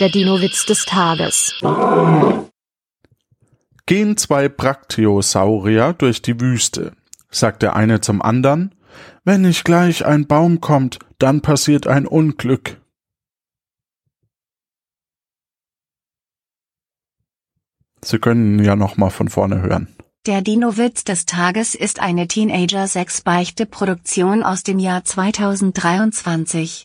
Der Dino-Witz des Tages. Gehen zwei Brachtiosaurier durch die Wüste, sagt der eine zum anderen, wenn nicht gleich ein Baum kommt, dann passiert ein Unglück. Sie können ja noch mal von vorne hören. Der Dino-Witz des Tages ist eine Teenager-6-Beichte-Produktion aus dem Jahr 2023.